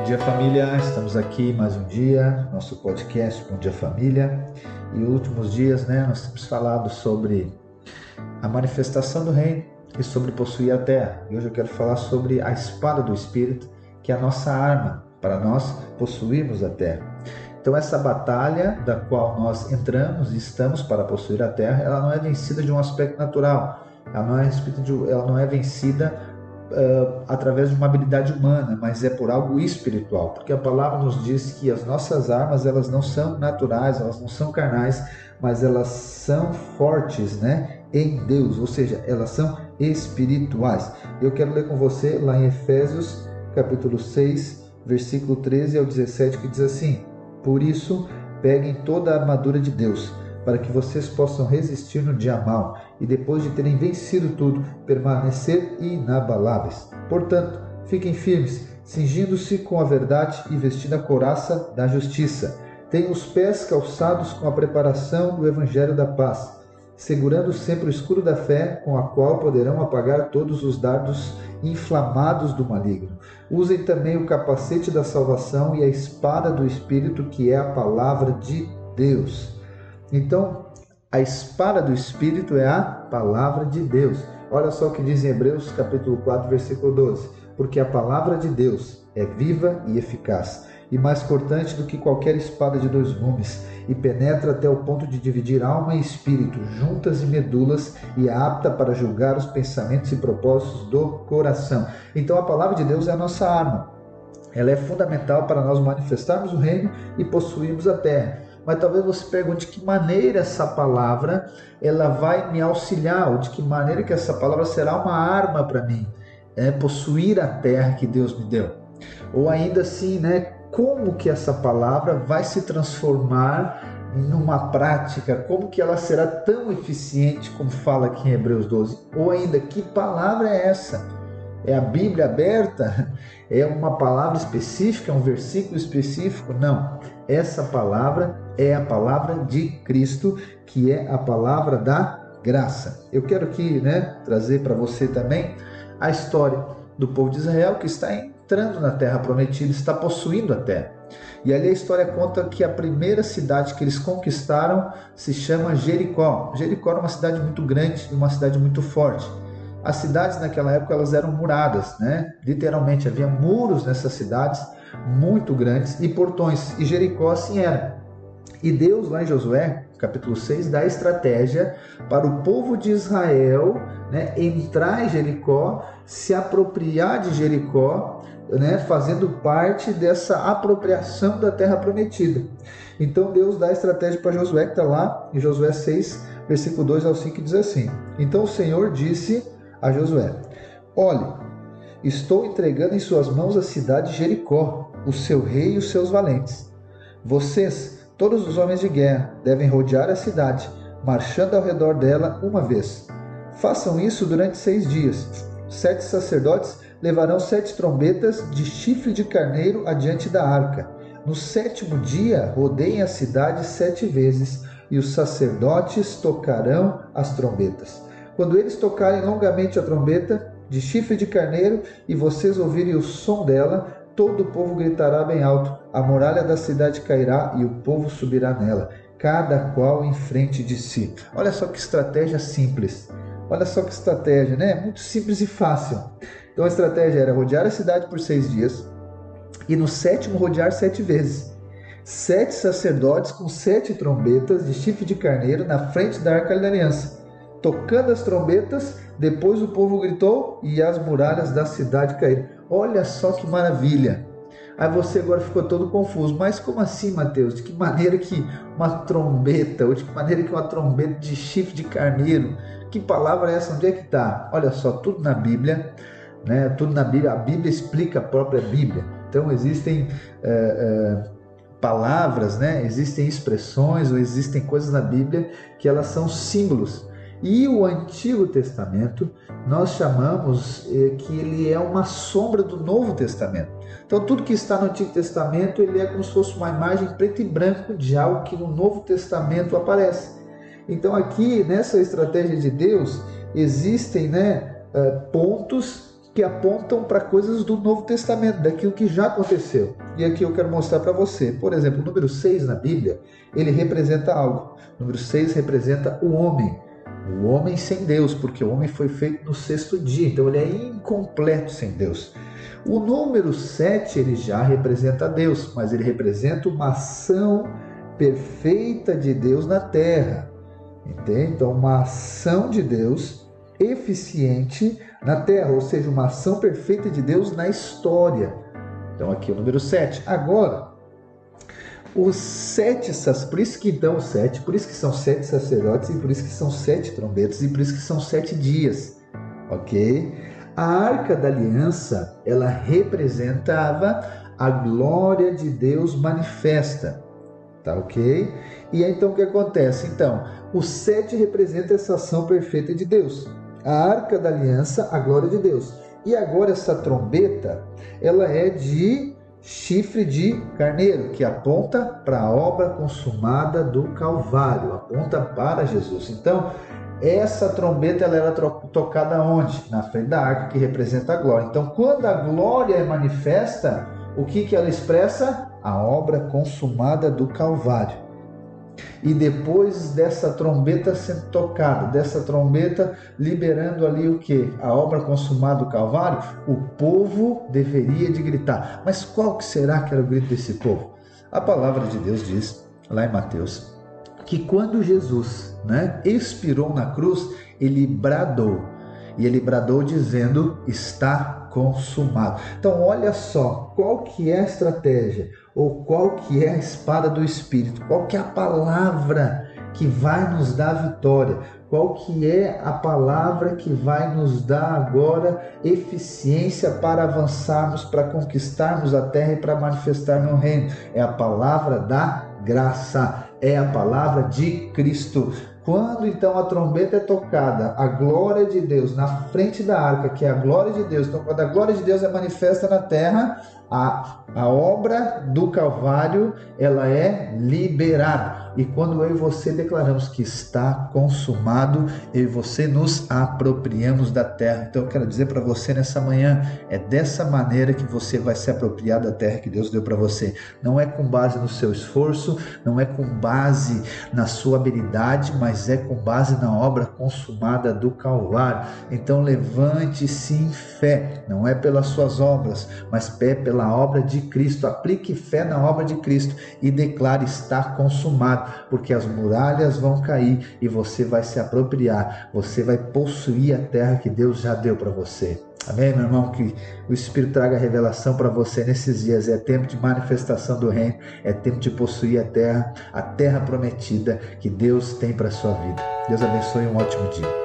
Bom dia, família. Estamos aqui mais um dia, nosso podcast Bom Dia Família. E últimos dias, né, nós temos falado sobre a manifestação do reino e sobre possuir a terra. E hoje eu quero falar sobre a espada do Espírito, que é a nossa arma para nós possuirmos a terra. Então essa batalha da qual nós entramos e estamos para possuir a terra, ela não é vencida de um aspecto natural. Ela não é, ela não é vencida uh, através de uma habilidade humana, mas é por algo espiritual, porque a palavra nos diz que as nossas armas elas não são naturais, elas não são carnais, mas elas são fortes, né, em Deus, ou seja, elas são espirituais. Eu quero ler com você lá em Efésios, capítulo 6, versículo 13 ao 17, que diz assim: Por isso, peguem toda a armadura de Deus para que vocês possam resistir no dia mal e depois de terem vencido tudo, permanecer inabaláveis. Portanto, fiquem firmes, cingindo-se com a verdade e vestindo a couraça da justiça. Tenham os pés calçados com a preparação do evangelho da paz, segurando sempre o escudo da fé, com a qual poderão apagar todos os dardos inflamados do maligno. Usem também o capacete da salvação e a espada do espírito, que é a palavra de Deus. Então, a espada do Espírito é a palavra de Deus. Olha só o que diz em Hebreus capítulo 4, versículo 12. Porque a palavra de Deus é viva e eficaz, e mais cortante do que qualquer espada de dois gumes, e penetra até o ponto de dividir alma e espírito, juntas e medulas, e é apta para julgar os pensamentos e propósitos do coração. Então a palavra de Deus é a nossa arma. Ela é fundamental para nós manifestarmos o reino e possuirmos a terra mas talvez você pergunte de que maneira essa palavra ela vai me auxiliar, ou de que maneira que essa palavra será uma arma para mim, é, possuir a terra que Deus me deu. Ou ainda assim, né, como que essa palavra vai se transformar numa prática, como que ela será tão eficiente como fala aqui em Hebreus 12? Ou ainda, que palavra é essa? É a Bíblia aberta? É uma palavra específica, é um versículo específico? Não. Essa palavra é a palavra de Cristo, que é a palavra da graça. Eu quero aqui né, trazer para você também a história do povo de Israel que está entrando na terra prometida, está possuindo a terra. E ali a história conta que a primeira cidade que eles conquistaram se chama Jericó. Jericó era uma cidade muito grande e uma cidade muito forte. As cidades naquela época elas eram muradas, né? Literalmente havia muros nessas cidades muito grandes e portões. E Jericó assim era. E Deus, lá em Josué, capítulo 6, dá estratégia para o povo de Israel né, entrar em Jericó, se apropriar de Jericó, né, fazendo parte dessa apropriação da terra prometida. Então Deus dá estratégia para Josué, que está lá em Josué 6, versículo 2 ao 5, que diz assim: Então o Senhor disse a Josué: Olhe, estou entregando em suas mãos a cidade de Jericó, o seu rei e os seus valentes. Vocês Todos os homens de guerra devem rodear a cidade, marchando ao redor dela uma vez. Façam isso durante seis dias. Sete sacerdotes levarão sete trombetas de chifre de carneiro adiante da arca. No sétimo dia, rodeiem a cidade sete vezes, e os sacerdotes tocarão as trombetas. Quando eles tocarem longamente a trombeta de chifre de carneiro e vocês ouvirem o som dela, todo o povo gritará bem alto, a muralha da cidade cairá e o povo subirá nela, cada qual em frente de si. Olha só que estratégia simples. Olha só que estratégia, né? Muito simples e fácil. Então a estratégia era rodear a cidade por seis dias e no sétimo rodear sete vezes. Sete sacerdotes com sete trombetas de chifre de carneiro na frente da arca da aliança. Tocando as trombetas, depois o povo gritou e as muralhas da cidade caíram. Olha só que maravilha. Aí você agora ficou todo confuso. Mas como assim, Mateus? De que maneira que uma trombeta, ou de que maneira que uma trombeta de chifre de carneiro? Que palavra é essa? Onde é que está? Olha só, tudo na Bíblia, né? Tudo na Bíblia. A Bíblia explica a própria Bíblia. Então existem é, é, palavras, né? Existem expressões ou existem coisas na Bíblia que elas são símbolos e o Antigo Testamento nós chamamos eh, que ele é uma sombra do Novo Testamento. Então tudo que está no Antigo Testamento ele é como se fosse uma imagem preto e branco de algo que no Novo Testamento aparece. Então aqui nessa estratégia de Deus existem né, eh, pontos que apontam para coisas do Novo Testamento, daquilo que já aconteceu. E aqui eu quero mostrar para você. Por exemplo, o número 6 na Bíblia, ele representa algo. O número 6 representa o homem. O homem sem Deus, porque o homem foi feito no sexto dia, então ele é incompleto sem Deus. O número 7 ele já representa Deus, mas ele representa uma ação perfeita de Deus na terra. Entende? Então, uma ação de Deus eficiente na terra, ou seja, uma ação perfeita de Deus na história. Então, aqui é o número 7. Agora, os sete, por isso que então sete, por isso que são sete sacerdotes e por isso que são sete trombetas e por isso que são sete dias, ok? A arca da aliança, ela representava a glória de Deus manifesta, tá ok? E aí, então o que acontece? Então, o sete representa essa ação perfeita de Deus. A arca da aliança, a glória de Deus. E agora essa trombeta, ela é de chifre de carneiro, que aponta para a obra consumada do Calvário, aponta para Jesus. Então, essa trombeta ela era tocada onde? Na frente da arca, que representa a glória. Então, quando a glória é manifesta, o que, que ela expressa? A obra consumada do Calvário. E depois dessa trombeta sendo tocada, dessa trombeta liberando ali o que? A obra consumada do Calvário, o povo deveria de gritar. Mas qual que será que era o grito desse povo? A palavra de Deus diz, lá em Mateus, que quando Jesus né, expirou na cruz, ele bradou. E ele bradou dizendo: está consumado. Então, olha só, qual que é a estratégia? ou qual que é a espada do Espírito, qual que é a palavra que vai nos dar vitória, qual que é a palavra que vai nos dar agora eficiência para avançarmos, para conquistarmos a terra e para manifestar no reino. É a palavra da graça, é a palavra de Cristo. Quando então a trombeta é tocada, a glória de Deus na frente da arca, que é a glória de Deus, então quando a glória de Deus é manifesta na terra, a, a obra do Calvário ela é liberada. E quando eu e você declaramos que está consumado, eu e você nos apropriamos da terra. Então eu quero dizer para você nessa manhã, é dessa maneira que você vai se apropriar da terra que Deus deu para você. Não é com base no seu esforço, não é com base na sua habilidade, mas é com base na obra consumada do Calvário. Então levante-se em fé, não é pelas suas obras, mas pela pela obra de Cristo. Aplique fé na obra de Cristo e declare estar consumado, porque as muralhas vão cair e você vai se apropriar, você vai possuir a terra que Deus já deu para você. Amém, meu irmão? Que o Espírito traga revelação para você nesses dias. É tempo de manifestação do reino, é tempo de possuir a terra, a terra prometida que Deus tem para sua vida. Deus abençoe um ótimo dia.